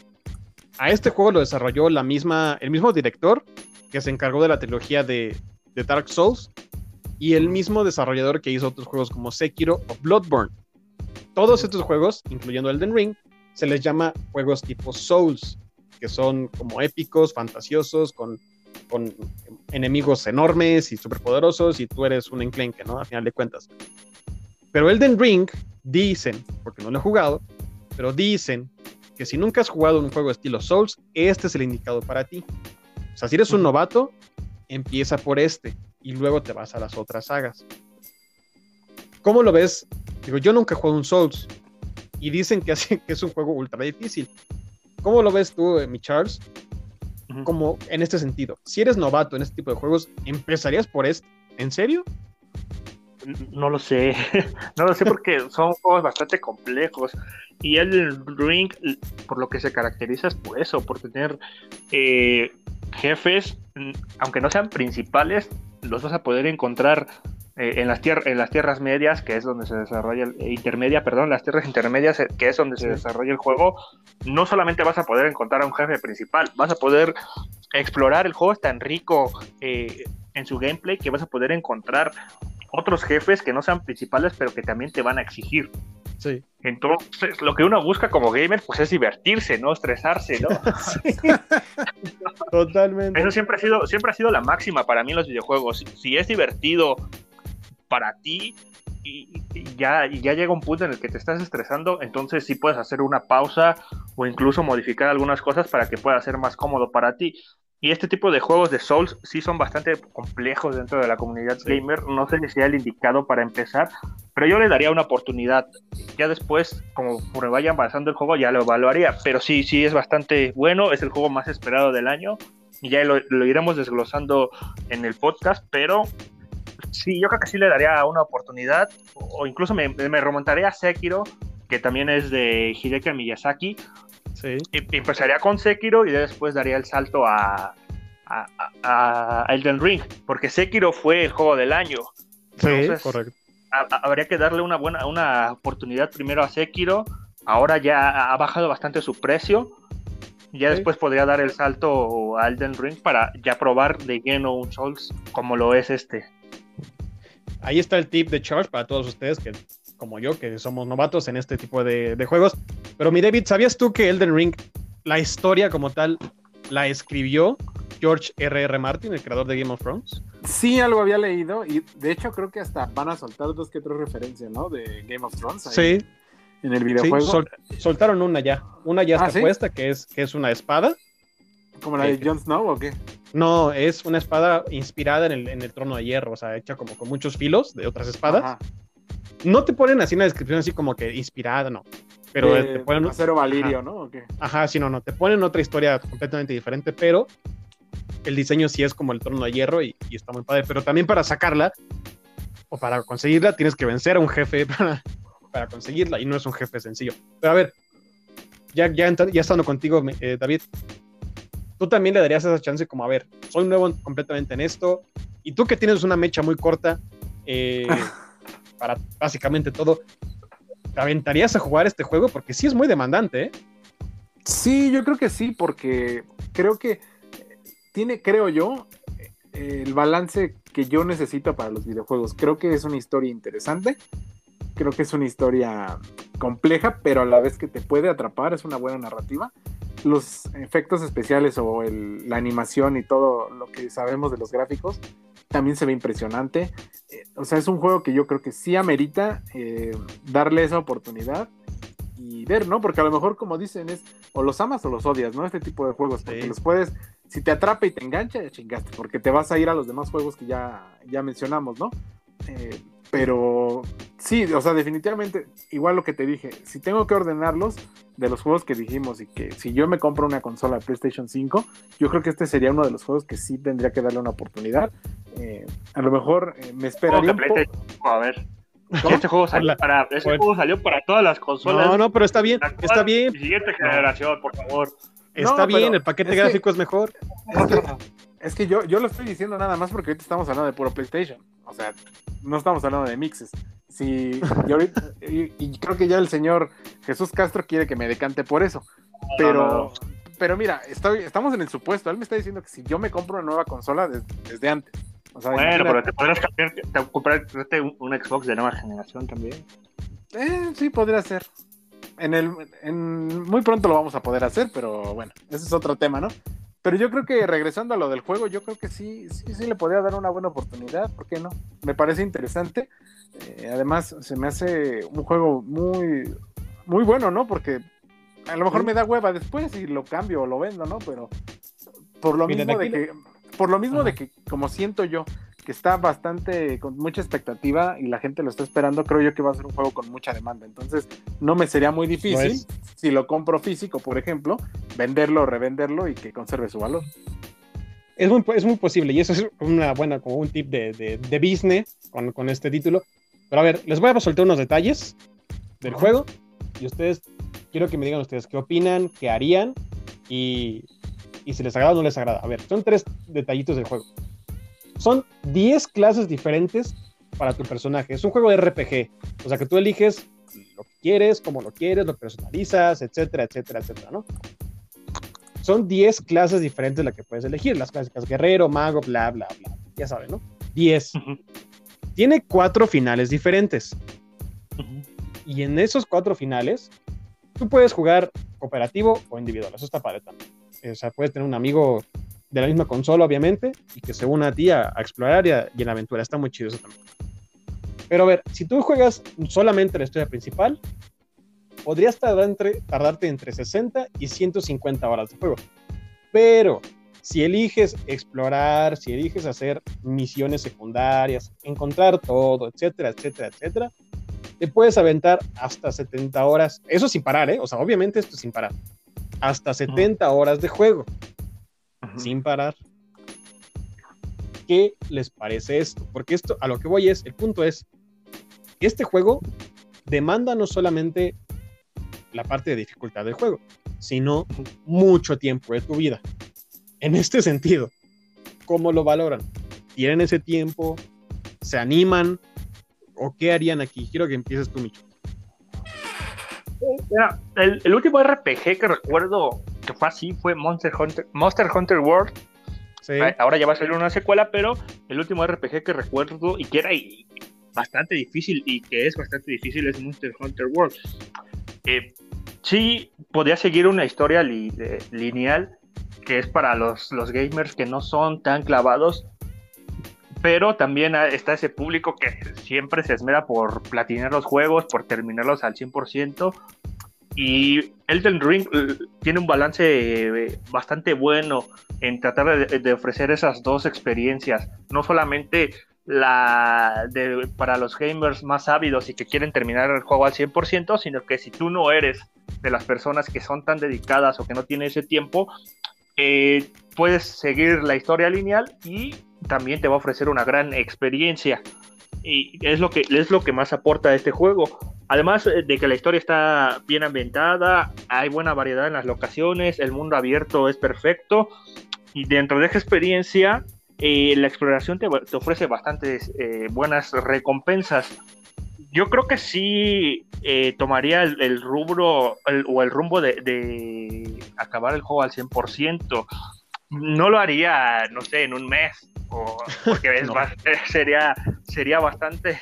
a este juego lo desarrolló la misma, el mismo director que se encargó de la trilogía de, de Dark Souls y el mismo desarrollador que hizo otros juegos como Sekiro o Bloodborne. Todos estos juegos, incluyendo Elden Ring, se les llama juegos tipo Souls, que son como épicos, fantasiosos, con, con enemigos enormes y superpoderosos, y tú eres un enclenque, ¿no? A final de cuentas. Pero Elden Ring, dicen, porque no lo he jugado, pero dicen que si nunca has jugado un juego estilo Souls, este es el indicado para ti. O sea, si eres un novato, empieza por este y luego te vas a las otras sagas. ¿Cómo lo ves? Digo, yo nunca he jugado un Souls y dicen que, así, que es un juego ultra difícil. ¿Cómo lo ves tú, eh, mi Charles? Como en este sentido, si eres novato en este tipo de juegos, ¿empezarías por este? ¿En serio? No lo sé, *laughs* no lo sé porque son juegos bastante complejos y el Ring, por lo que se caracteriza es por eso, por tener eh, jefes, aunque no sean principales, los vas a poder encontrar eh, en, las en las tierras medias, que es donde se desarrolla el eh, intermedia, perdón, las tierras intermedias, eh, que es donde se desarrolla el juego, no solamente vas a poder encontrar a un jefe principal, vas a poder explorar, el juego es tan rico eh, en su gameplay que vas a poder encontrar otros jefes que no sean principales, pero que también te van a exigir. Sí. Entonces, lo que uno busca como gamer, pues es divertirse, no estresarse, ¿no? *laughs* *laughs* Totalmente. Eso siempre ha sido, siempre ha sido la máxima para mí en los videojuegos. Si, si es divertido para ti y, y ya, y ya llega un punto en el que te estás estresando, entonces sí puedes hacer una pausa o incluso modificar algunas cosas para que pueda ser más cómodo para ti. Y este tipo de juegos de Souls sí son bastante complejos dentro de la comunidad Sí. gamer. No sé si sea el indicado para empezar, pero yo le daría una oportunidad. Ya después, como me vaya avanzando el juego, ya lo evaluaría. Pero sí, sí es bastante bueno. Es el juego más esperado del año. Y ya lo, lo iremos desglosando en el podcast. Pero sí, yo creo que sí le daría una oportunidad. O, incluso me, me remontaría a Sekiro, que también es de Hideki Miyazaki. Sí. Y- Empezaría con Sekiro y después daría el salto a, a, a- a Elden Ring. Porque Sekiro fue el juego del año. Sí, Entonces, correcto. ha- ha- habría que darle una buena una oportunidad primero a Sekiro. Ahora ya ha bajado bastante su precio. Ya Sí. después podría dar el salto a Elden Ring para ya probar de lleno un Souls como lo es este. Ahí está el tip de Charles para todos ustedes que, como yo, que somos novatos en este tipo de, de juegos. Pero mi David, ¿sabías tú que Elden Ring, la historia como tal, la escribió George R.R. R. Martin, el creador de Game of Thrones? Sí, algo había leído y de hecho creo que hasta van a soltar dos que tres referencias, ¿no? De Game of Thrones. ahí Sí, En el sí, videojuego. sol- soltaron una ya. Una ya Ah, está ¿sí? puesta, que es, que es una espada. Como la de Jon Snow o qué? No, es una espada inspirada en el, en el trono de hierro, o sea, hecha como con muchos filos de otras espadas. Ajá. No te ponen así en la descripción así como que inspirada, no. Pero te ponen, Acero Valirio, ¿no? ¿O qué? ajá, sí, no, no, te ponen otra historia completamente diferente, pero el diseño sí es como el trono de hierro y, y está muy padre. Pero también para sacarla o para conseguirla tienes que vencer a un jefe *laughs* para, para conseguirla y no es un jefe sencillo. Pero a ver, ya, ya, ya estando contigo, eh, David, tú también le darías esa chance como, a ver, soy nuevo completamente en esto y tú que tienes una mecha muy corta eh, *laughs* para básicamente todo, ¿te aventarías a jugar este juego? Porque sí es muy demandante, ¿eh? Sí, yo creo que sí, porque creo que tiene, creo yo, el balance que yo necesito para los videojuegos. Creo que es una historia interesante, creo que es una historia compleja, pero a la vez que te puede atrapar, es una buena narrativa. Los efectos especiales o la animación y todo lo que sabemos de los gráficos también se ve impresionante. Eh, o sea, es un juego que yo creo que sí amerita eh, darle esa oportunidad y ver, ¿no? Porque a lo mejor, como dicen, es o los amas o los odias, ¿no? Este tipo de juegos, porque Sí. los puedes, si te atrapa y te engancha, chingaste, porque te vas a ir a los demás juegos que ya, ya mencionamos, ¿no? Eh, pero sí, o sea, definitivamente, igual lo que te dije, si tengo que ordenarlos de los juegos que dijimos y que si yo me compro una consola de PlayStation 5, yo creo que este sería uno de los juegos que sí tendría que darle una oportunidad. Eh, a lo mejor eh, me esperaría un poco. PlayStation 5, a ver. ¿Cómo? Este juego salió para, este Bueno. juego salió para todas las consolas. No, no, pero está bien, actual está bien, Siguiente generación, por favor. está No, bien, el paquete es que- gráfico es mejor. Es que, es que yo, yo lo estoy diciendo nada más porque ahorita estamos hablando de puro PlayStation. O sea, no estamos hablando de mixes. Sí, y, ahorita- y- y creo que ya el señor Jesús Castro quiere que me decante por eso. Pero, no, no. pero mira, estoy, estamos en el supuesto. Él me está diciendo que si yo me compro una nueva consola des- desde antes. O sea, Bueno, pero te podrás cambiar, te, comprarte un, un Xbox de nueva generación también. Eh, sí, podría ser. En el, en, muy pronto lo vamos a poder hacer, pero bueno, ese es otro tema, ¿no? Pero yo creo que regresando a lo del juego, yo creo que sí, sí, sí le podría dar una buena oportunidad, ¿por qué no? Me parece interesante. Eh, además, se me hace un juego muy, muy bueno, ¿no? Porque a lo mejor me da hueva después y lo cambio o lo vendo, ¿no? Pero por lo mismo de que, por lo mismo Ajá. de que, como siento yo, que está bastante con mucha expectativa y la gente lo está esperando, creo yo que va a ser un juego con mucha demanda. Entonces, no me sería muy difícil si lo compro físico, por ejemplo, venderlo, revenderlo y que conserve su valor. Es muy, es muy posible y eso es una buena, como un tip de, de, de business con, con este título. Pero a ver, les voy a soltar unos detalles del juego y ustedes, quiero que me digan ustedes qué opinan, qué harían y, y si les agrada o no les agrada. A ver, son tres detallitos del juego. Son 10 clases diferentes para tu personaje. Es un juego de RPG, o sea que tú eliges lo que quieres, cómo lo quieres, lo personalizas, etcétera, etcétera, etcétera, ¿no? Son 10 clases diferentes las que puedes elegir, las clásicas guerrero, mago, bla, bla, bla. Ya saben, ¿no? 10. Tiene cuatro finales diferentes. Y en esos cuatro finales, tú puedes jugar cooperativo o individual. Eso está padre también. O sea, puedes tener un amigo de la misma consola, obviamente, y que se una a ti a, a explorar y, a- y en la aventura. Está muy chido eso también. Pero a ver, si tú juegas solamente la historia principal, podrías tardar entre- tardarte entre 60 y 150 horas de juego. Pero si eliges explorar, si eliges hacer misiones secundarias, encontrar todo, etcétera, etcétera, etcétera, te puedes aventar hasta 70 horas. Eso sin parar, ¿eh? O sea, obviamente esto sin parar. Hasta 70 horas de juego, sin parar. ¿Qué les parece esto? Porque esto, a lo que voy es, el punto es, este juego demanda no solamente la parte de dificultad del juego, sino mucho tiempo de tu vida. En este *laughs* sentido, ¿cómo lo valoran? ¿Tienen ese tiempo? ¿Se animan? ¿O qué harían aquí? Quiero que empieces tú, Micho. Mira, el, el último RPG que recuerdo que fue así fue Monster Hunter, Monster Hunter World. Sí. Ah, Ahora ya va a salir una secuela, pero el último RPG que recuerdo y que era y- bastante difícil y que es bastante difícil es Monster Hunter World. Eh, sí, podía seguir una historia li- lineal que es para los, los gamers que no son tan clavados, pero también está ese público que siempre se esmera por platinar los juegos, por terminarlos al 100%. Y Elden Ring eh, tiene un balance eh, bastante bueno en tratar de, ofrecer esas dos experiencias. No solamente la de, para los gamers más ávidos y que quieren terminar el juego al 100%, sino que si tú no eres de las personas que son tan dedicadas o que no tienen ese tiempo, eh, puedes seguir la historia lineal y también te va a ofrecer una gran experiencia. Y es lo que, es lo que más aporta a este juego. Además eh, de que la historia está bien ambientada, hay buena variedad en las locaciones, el mundo abierto es perfecto y dentro de esa experiencia eh, la exploración te, ofrece bastantes eh, buenas recompensas. Yo creo que sí tomaría el, rubro o el rumbo de, acabar el juego al 100%. No lo haría, no sé, en un mes, porque *laughs* sería, sería bastante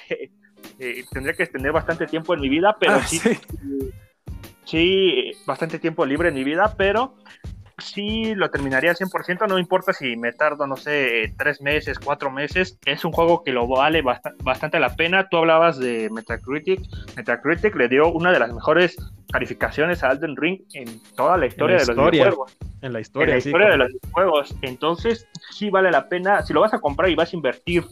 eh, tendría que extender bastante tiempo en mi vida, pero ah, sí, sí, bastante tiempo libre en mi vida, pero sí lo terminaría al 100%, no importa si me tardo, no sé, tres meses, cuatro meses, es un juego que lo vale bastante la pena. Tú hablabas de Metacritic, Metacritic le dio una de las mejores calificaciones a Elden Ring en toda la historia de los videojuegos. En la historia, en la historia de los videojuegos. Entonces, sí vale la pena, si lo vas a comprar y vas a invertir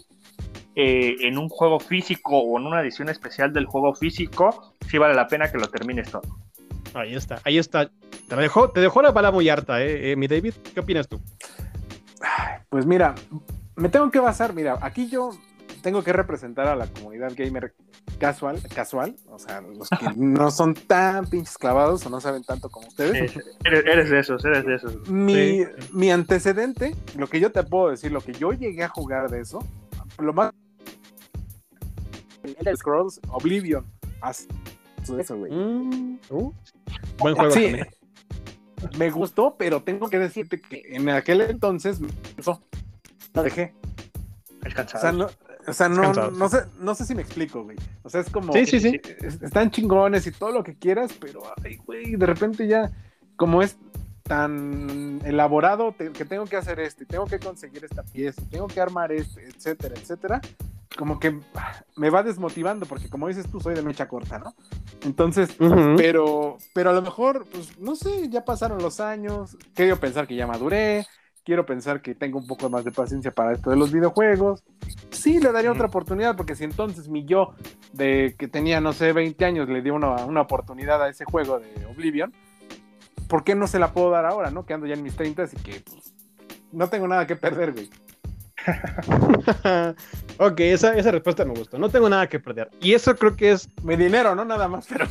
eh, en un juego físico o en una edición especial del juego físico, sí vale la pena que lo termines todo. Ahí está, ahí está. Te dejó, te dejó la bala muy harta, ¿eh? ¿eh? mi David. ¿Qué opinas tú? Pues mira, me tengo que basar, mira, aquí yo tengo que representar a la comunidad gamer casual, casual, o sea, los que *laughs* no son tan pinches clavados o no saben tanto como ustedes. eres, de esos, eres de esos. Mi, mi antecedente, lo que yo te puedo decir, lo que yo llegué a jugar de eso, lo más Elder Scrolls Oblivion. eso, güey. Mm, uh. buen juego. Sí, me gustó, pero tengo que decirte que en aquel entonces me. Lo dejé. O sea, no, o sea, no, no, sé, no sé si me explico, güey. O sea, es como. Sí, sí, sí. Están chingones y todo lo que quieras, pero, ay, güey, de repente ya, como es tan elaborado que tengo que hacer esto y tengo que conseguir esta pieza y tengo que armar esto, etcétera, etcétera, como que me va desmotivando porque como dices tú soy de mecha corta, ¿no? Entonces, pero pero a lo mejor pues no sé, ya pasaron los años, quiero pensar que ya maduré, quiero pensar que tengo un poco más de paciencia para esto de los videojuegos. Sí, le daría otra oportunidad porque si entonces mi yo de que tenía no sé 20 años le dio una, una oportunidad a ese juego de Oblivion, ¿por qué no se la puedo dar ahora, no? Que ando ya en mis 30 y que pues, no tengo nada que perder, güey. *laughs* ok, esa, esa respuesta me gustó. No tengo nada que perder. Y eso creo que es. Mi dinero, ¿no? Nada más, pero.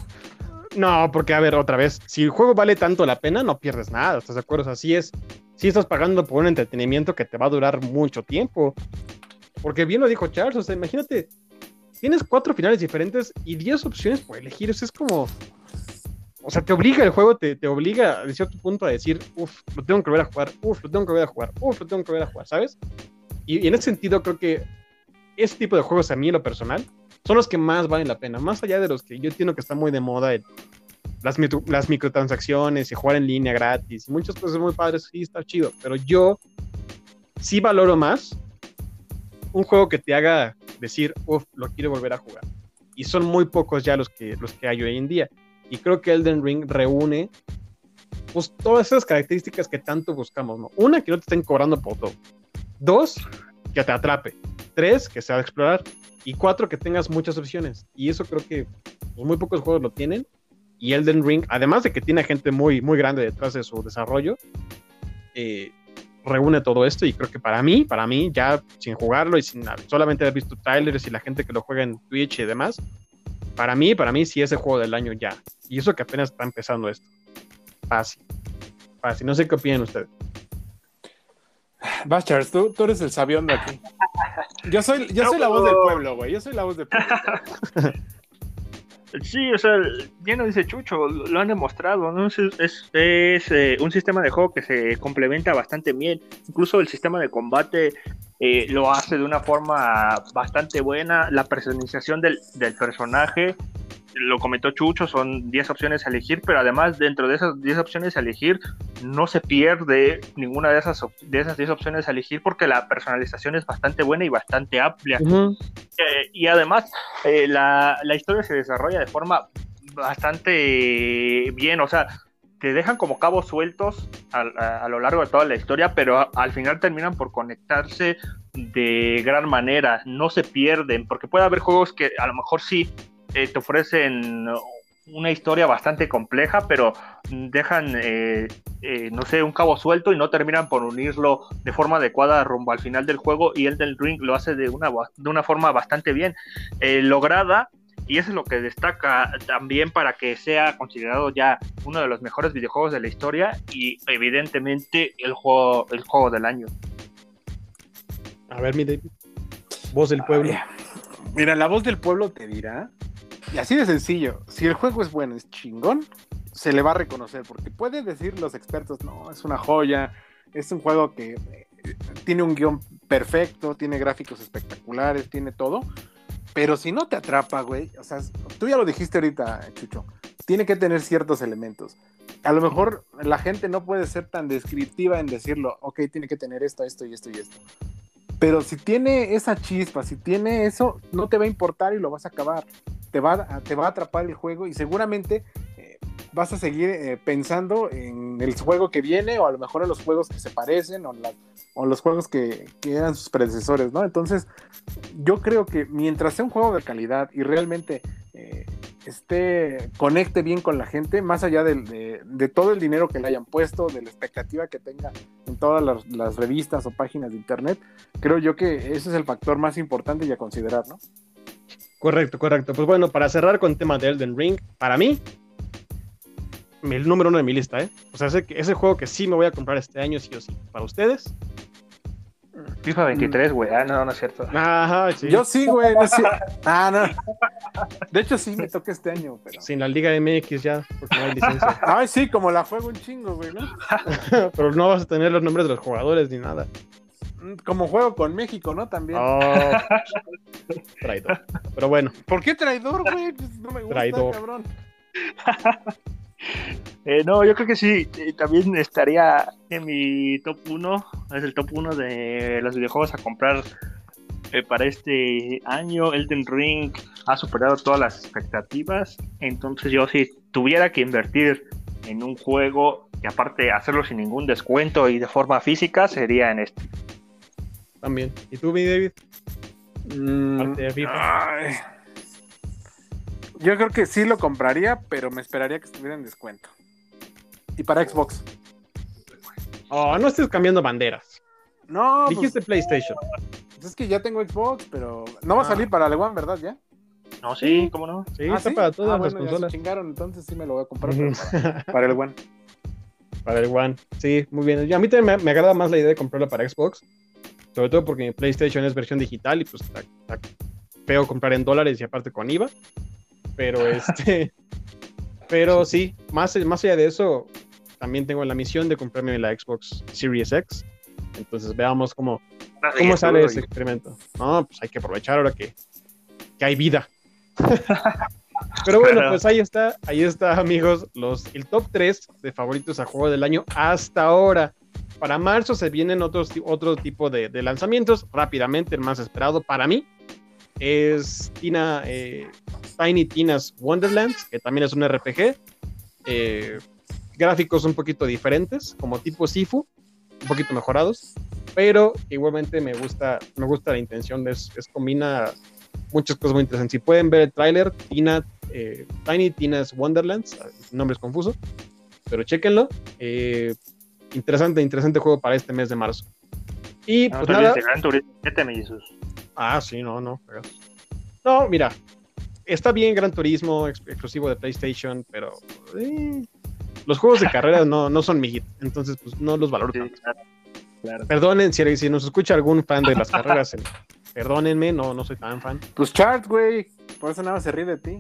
No, porque a ver, otra vez, si el juego vale tanto la pena, no pierdes nada, ¿estás de acuerdo? Así es. Si estás pagando por un entretenimiento que te va a durar mucho tiempo. Porque bien lo dijo Charles, o sea, imagínate, tienes cuatro finales diferentes y diez opciones por elegir. Eso es como, o sea, te obliga el juego, te, te obliga a cierto punto a decir, uff, lo tengo que volver a jugar, uff, lo tengo que volver a jugar, uff, lo tengo que volver a jugar, ¿sabes? Y, en ese sentido creo que ese tipo de juegos a mí en lo personal son los que más valen la pena, más allá de los que yo entiendo que están muy de moda, las, las microtransacciones y jugar en línea gratis y muchas cosas muy padres, sí, está chido, pero yo sí valoro más un juego que te haga decir, uff, lo quiero volver a jugar. Y son muy pocos ya los que, los que hay hoy en día. Y creo que Elden Ring reúne pues, todas esas características que tanto buscamos, ¿no? Una, que no te estén cobrando por todo. Dos, que te atrape. Tres, que sea de explorar. Y cuatro, que tengas muchas opciones. Y eso creo que pues, muy pocos juegos lo tienen. Y Elden Ring, además de que tiene gente muy, muy grande detrás de su desarrollo, eh, reúne todo esto. Y creo que para mí, para mí, ya sin jugarlo y sin solamente haber visto trailers y la gente que lo juega en Twitch y demás, para mí, para mí sí es el juego del año ya. Y eso que apenas está empezando esto. Fácil. Fácil. No sé qué opinan ustedes. Charles, tú, tú, eres el sabión de aquí. Yo soy, yo soy la voz del pueblo, güey. Yo soy la voz del pueblo. *laughs* Sí, o sea, ya no dice Chucho, lo han demostrado, ¿no? Es, es, eh, un sistema de juego que se complementa bastante bien. Incluso el sistema de combate eh, lo hace de una forma bastante buena. La personalización del, del personaje lo comentó Chucho, son 10 opciones a elegir, pero además dentro de esas 10 opciones a elegir no se pierde ninguna de esas, de esas 10 opciones a elegir porque la personalización es bastante buena y bastante amplia. Eh, y además eh, la, la historia se desarrolla de forma bastante bien, o sea, te dejan como cabos sueltos a, a- a lo largo de toda la historia, pero a- al final terminan por conectarse de gran manera, no se pierden, porque puede haber juegos que a lo mejor sí eh, te ofrecen una historia bastante compleja, pero dejan, eh, eh, no sé, un cabo suelto y no terminan por unirlo de forma adecuada rumbo al final del juego y Elden Ring lo hace de una, de una forma bastante bien eh, lograda y eso es lo que destaca también para que sea considerado ya uno de los mejores videojuegos de la historia y evidentemente el juego, el juego del año. A ver, mi David. Voz del pueblo. Ay, Mira, la voz del pueblo te dirá, y así de sencillo, si el juego es bueno, es chingón, se le va a reconocer, porque pueden decir los expertos, no, es una joya, es un juego que eh, tiene un guion perfecto, tiene gráficos espectaculares, tiene todo, pero si no te atrapa, güey, o sea, tú ya lo dijiste ahorita, Chucho, tiene que tener ciertos elementos. A lo mejor la gente no puede ser tan descriptiva en decirlo, ok, tiene que tener esto, esto y esto y esto. Pero si tiene esa chispa, si tiene eso, no te va a importar y lo vas a acabar. Te va, a- te va a atrapar el juego y seguramente eh, vas a seguir eh, pensando en el juego que viene o a lo mejor en los juegos que se parecen o, los juegos que, que eran sus predecesores, ¿no? Entonces, yo creo que mientras sea un juego de calidad y realmente eh, esté, conecte bien con la gente, más allá de, todo el dinero que le hayan puesto, de la expectativa que tenga en todas las, las revistas o páginas de internet, creo yo que ese es el factor más importante y a considerar, ¿no? Correcto, correcto. Pues bueno, para cerrar con el tema de Elden Ring, para mí, el número uno de mi lista, ¿eh? O sea, ese, ese juego que sí me voy a comprar este año, sí o sí. Para ustedes. FIFA 23, güey. Ah, no, no es cierto. Ajá, sí. Yo sí, güey. No sé. *laughs* Ah, no. De hecho, sí me toca este año, pero. Sin la Liga MX ya, porque no hay licencia. *laughs* Ay, sí, como la juego un chingo, güey, ¿no? *laughs* Pero no vas a tener los nombres de los jugadores ni nada. Mm, Como juego con México, ¿no? También. Oh, traidor. Pero bueno, ¿Por qué traidor, güey? Pues no me gusta, Traidor. cabrón. Eh, no, yo creo que sí, eh, también estaría en mi top 1, es el top 1 de los videojuegos a comprar eh, para este año. Elden Ring ha superado todas las expectativas, entonces yo si tuviera que invertir en un juego y aparte hacerlo sin ningún descuento y de forma física sería en este. también. ¿Y tú, mi David? Mm, Parte de FIFA. ay. Yo creo que sí lo compraría, pero me esperaría que estuviera en descuento. Y para Xbox. Oh, no estés cambiando banderas. No, pues, Dijiste PlayStation. es que ya tengo Xbox, pero no va a Ah. salir para el One, ¿verdad? ¿Ya? No, sí, ¿cómo no? Sí, Ah, está ¿sí? para Ah, todas bueno, las ya se consolas. chingaron, entonces sí me lo voy a comprar para, *laughs* para el One. Para el One. Sí, muy bien. Yo- a mí también me, me agrada más la idea de comprarlo para Xbox. Sobre todo porque mi PlayStation es versión digital y pues está, está feo comprar en dólares y aparte con IVA. Pero *laughs* este. pero sí, más, más allá de eso, también tengo la misión de comprarme la Xbox Series X. Entonces veamos cómo, cómo sale ese experimento. No, pues hay que aprovechar ahora que, que hay vida. *laughs* Pero bueno, Claro. pues ahí está, ahí está, amigos, los, el top 3 de favoritos a juego del año hasta ahora. Para marzo se vienen otros, otro tipo de, de lanzamientos. Rápidamente, el más esperado para mí es Tina, eh, Tiny Tina's Wonderlands, que también es un RPG. eh, gráficos un poquito diferentes, como tipo Sifu, un poquito mejorados, pero igualmente me gusta, me gusta la intención, es, es combina muchas cosas muy interesantes. Si pueden ver el tráiler, Tina, eh, Tiny Tina's Wonderlands, el nombre es confuso, pero chéquenlo. eh, interesante, interesante juego para este mes de marzo. Y No, pues nada, Gran Turismo 7, mi Jesús. Ah, sí, no, no. pero- No, mira, está bien Gran Turismo, ex- exclusivo de PlayStation, pero eh, los juegos de carreras no, no son mi hit, entonces pues no los valoro Sí, tanto. claro. claro. Perdonen si, si nos escucha algún fan de las carreras, eh, perdónenme, no, no soy tan fan. Pues Chart, güey. Por eso nada más se ríe de ti.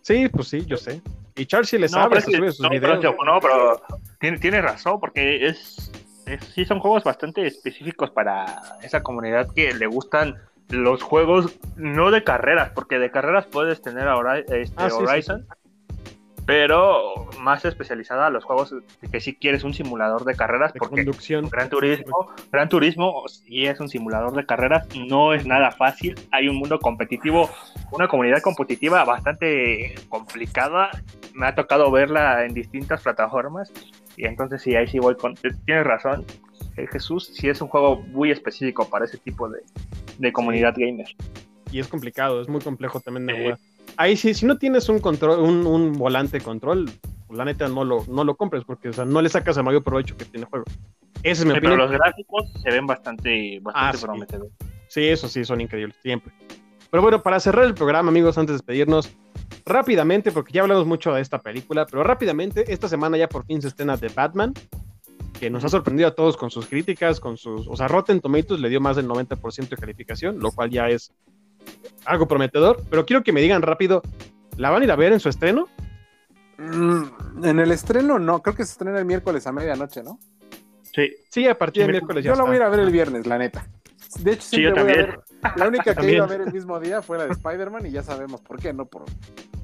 Sí, pues sí, yo sé. Y Charles sí le No, pero, que- sube sus no, pero, videos. no, pero tiene, tiene razón, porque es, es- sí son juegos bastante específicos para esa comunidad que le gustan los juegos no de carreras, porque de carreras puedes tener ahora este Ah, sí, sí, Horizon, pero más especializada a los juegos que si quieres un simulador de carreras, De porque conducción. Gran Turismo, Gran Turismo sí es un simulador de carreras, no es nada fácil, hay un mundo competitivo, una comunidad competitiva bastante complicada, me ha tocado verla en distintas plataformas y entonces sí, ahí sí voy con, tienes razón, eh, Jesús, sí es un juego muy específico para ese tipo de, de comunidad gamer. Y es complicado, es muy complejo también de jugar. Ahí sí, si no tienes un control, un, un volante control, la neta no lo, no lo compres, porque o sea, no le sacas el mayor provecho que tiene el juego. Esa es mi Sí, pero opinión. los gráficos se ven bastante, bastante Ah, sí. prometedores. Sí, eso sí, son increíbles, siempre. Pero bueno, para cerrar el programa, amigos, antes de despedirnos, rápidamente, porque ya hablamos mucho de esta película, pero rápidamente, esta semana ya por fin se estrena The Batman, que nos ha sorprendido a todos con sus críticas, con sus... O sea, Rotten Tomatoes le dio más del 90% de calificación, lo cual ya es algo prometedor, pero quiero que me digan rápido, ¿la van a ir a ver en su estreno? Mm, en el estreno no, creo que se estrena el miércoles a medianoche, ¿no? Sí, Sí, a partir de Sí, miércoles ya Yo la voy a ir a ver el viernes, la neta. De hecho, Sí, yo voy a también. ver- La única que ido a ver el mismo día fue la de Spider-Man y ya sabemos por qué, ¿no? Por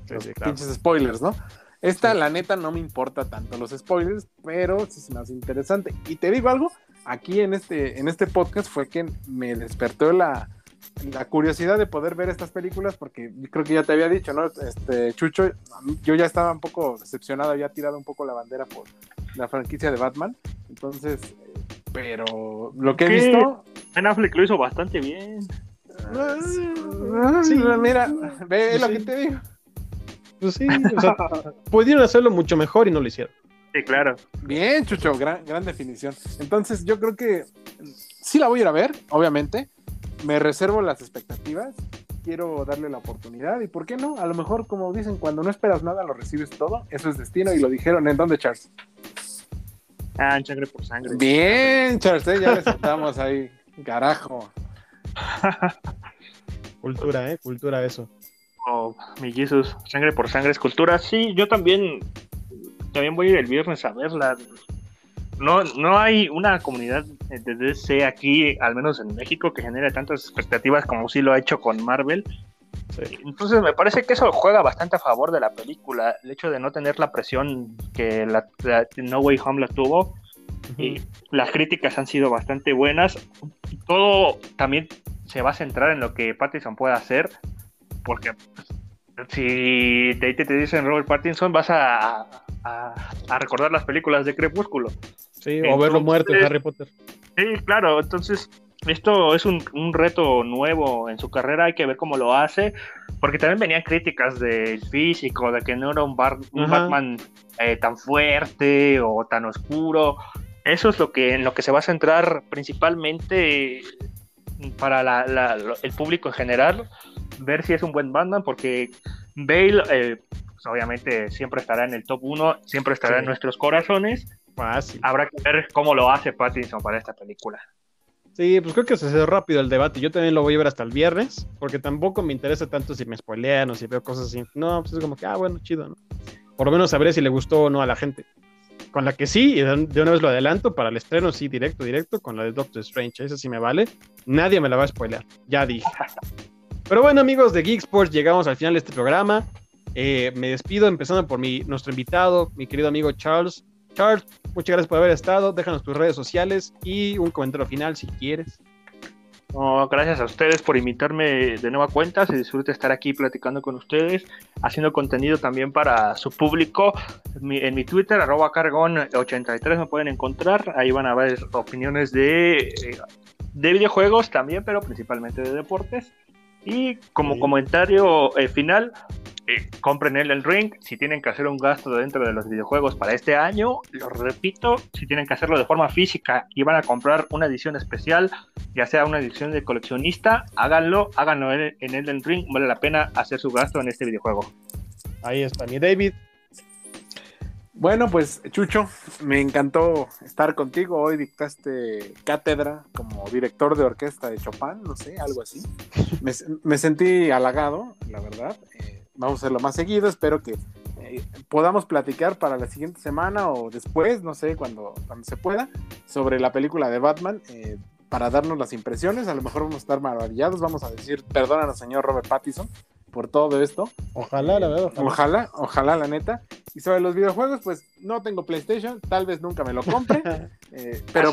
Sí, los sí, claro. pinches spoilers, ¿no? Esta, Sí. la neta, no me importa tanto los spoilers, pero sí se me hace interesante. Y te digo algo, aquí en este, en este podcast fue que me despertó la, la curiosidad de poder ver estas películas, porque creo que ya te había dicho, ¿no? Este, Chucho, yo ya estaba un poco decepcionado, había tirado un poco la bandera por la franquicia de Batman. Entonces, eh, pero lo que he visto... Ben Affleck lo hizo bastante bien. Sí. mira, ve Sí. lo que te digo. Pues sí, o sea, *laughs* pudieron hacerlo mucho mejor y no lo hicieron. Sí, claro. Bien, Chucho, gran, gran definición. Entonces, yo creo que sí la voy a ir a ver, obviamente. Me reservo las expectativas. Quiero darle la oportunidad. ¿Y por qué no? A lo mejor, como dicen, cuando no esperas nada, lo recibes todo. Eso es destino. Y lo dijeron en dónde, Charles. Ah, en sangre por sangre. Bien, Charles, ¿eh? ya le soltamos ahí. Carajo. *laughs* Cultura, ¿eh? Cultura eso. Oh, mi Jesus, sangre por sangre es cultura. Sí, yo también, también voy a ir el viernes a verla. No, no hay una comunidad de DC aquí, al menos en México, que genere tantas expectativas como sí lo ha hecho con Marvel. Sí. Entonces me parece que eso juega bastante a favor de la película, el hecho de no tener la presión que la, la No Way Home la tuvo. Y las críticas han sido bastante buenas. Todo también se va a centrar en lo que Pattinson pueda hacer, porque pues, si te, te, te dicen Robert Pattinson, vas a, a, a recordar las películas de Crepúsculo. Sí, o verlo muerto en Entonces- Harry Potter. Sí, claro, entonces esto es un, un reto nuevo en su carrera, hay que ver cómo lo hace, porque también venían críticas del físico, de que no era un, bar- un Ajá. Batman eh, tan fuerte o tan oscuro. Eso es lo que en lo que se va a centrar principalmente para la- el público en general, ver si es un buen Batman, porque Bale eh, pues, obviamente siempre estará en el top 1, siempre estará Sí. en nuestros corazones. Fácil. Habrá que ver cómo lo hace Pattinson para esta película. Sí, pues creo que se hace rápido el debate. Yo también lo voy a ver hasta el viernes, porque tampoco me interesa tanto si me spoilean o si veo cosas así. No, pues es como que, ah, bueno, chido, ¿no? Por lo menos sabré si le gustó o no a la gente. Con la que sí, y de de una vez lo adelanto, para el estreno sí, directo, directo, con la de Doctor Strange. Esa sí me vale. Nadie me la va a spoilear. Ya dije. *laughs* Pero bueno, amigos de Geek Sports, llegamos al final de este programa. Eh, me despido empezando por mi, nuestro invitado, mi querido amigo Charles. Charles, muchas gracias por haber estado. Déjanos tus redes sociales y un comentario final si quieres. Gracias a ustedes por invitarme de nueva cuenta. Se disfruta estar aquí platicando con ustedes, haciendo contenido también para su público. En mi Twitter, arroba cargón83, me pueden encontrar. Ahí van a ver opiniones de, eh, de videojuegos también, pero principalmente de deportes. Y como Sí. comentario eh, final, eh, compren el Ring. Si tienen que hacer un gasto dentro de los videojuegos para este año, lo repito, si tienen que hacerlo de forma física y van a comprar una edición especial, ya sea una edición de coleccionista, háganlo, háganlo en, en Elden Ring, vale la pena hacer su gasto en este videojuego. Ahí está mi David. Bueno, pues Chucho, me encantó estar contigo. Hoy dictaste cátedra como director de orquesta de Chopin, no sé, algo así. Me, sentí halagado, la verdad. Eh, vamos a hacerlo más seguido. Espero que eh, podamos platicar para la siguiente semana o después, no sé, cuando, cuando se pueda, sobre la película de Batman. eh, para darnos las impresiones, a lo mejor vamos a estar maravillados, vamos a decir, perdónanos señor Robert Pattinson por todo esto. Ojalá, la verdad. Ojalá, ojalá, la neta. Y sobre los videojuegos, pues no tengo PlayStation, tal vez nunca me lo compre. *laughs* eh, pero,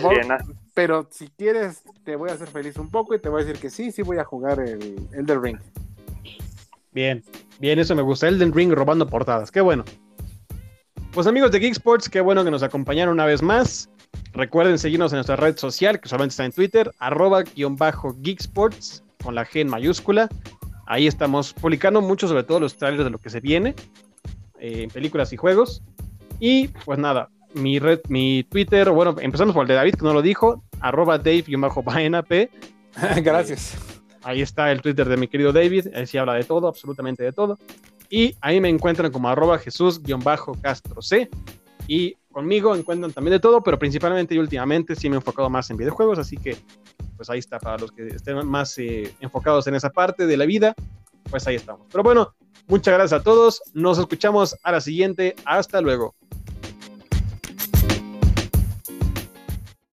pero si quieres, te voy a hacer feliz un poco y te voy a decir que sí, sí voy a jugar el Elder Ring. Bien, bien, eso me gusta. Elden Ring robando portadas, qué bueno. Pues amigos de Geek Sports, qué bueno que nos acompañaron una vez más. Recuerden seguirnos en nuestra red social, que solamente está en Twitter, arroba guion bajo Geek Sports, con la G en mayúscula. Ahí estamos publicando mucho, sobre todo los trailers de lo que se viene, eh, en películas y juegos. Y pues nada, mi red, mi Twitter, bueno, empezamos por el de David, que no lo dijo, arroba Dave-BNP. *laughs* Gracias. Ahí está el Twitter de mi querido David, ahí sí habla de todo, absolutamente de todo. Y ahí me encuentran como arroba Jesús-Castro C. Y conmigo encuentran también de todo, pero principalmente y últimamente sí me he enfocado más en videojuegos, así que pues ahí está para los que estén más eh, enfocados en esa parte de la vida, pues ahí estamos. Pero bueno, muchas gracias a todos, nos escuchamos a la siguiente, hasta luego.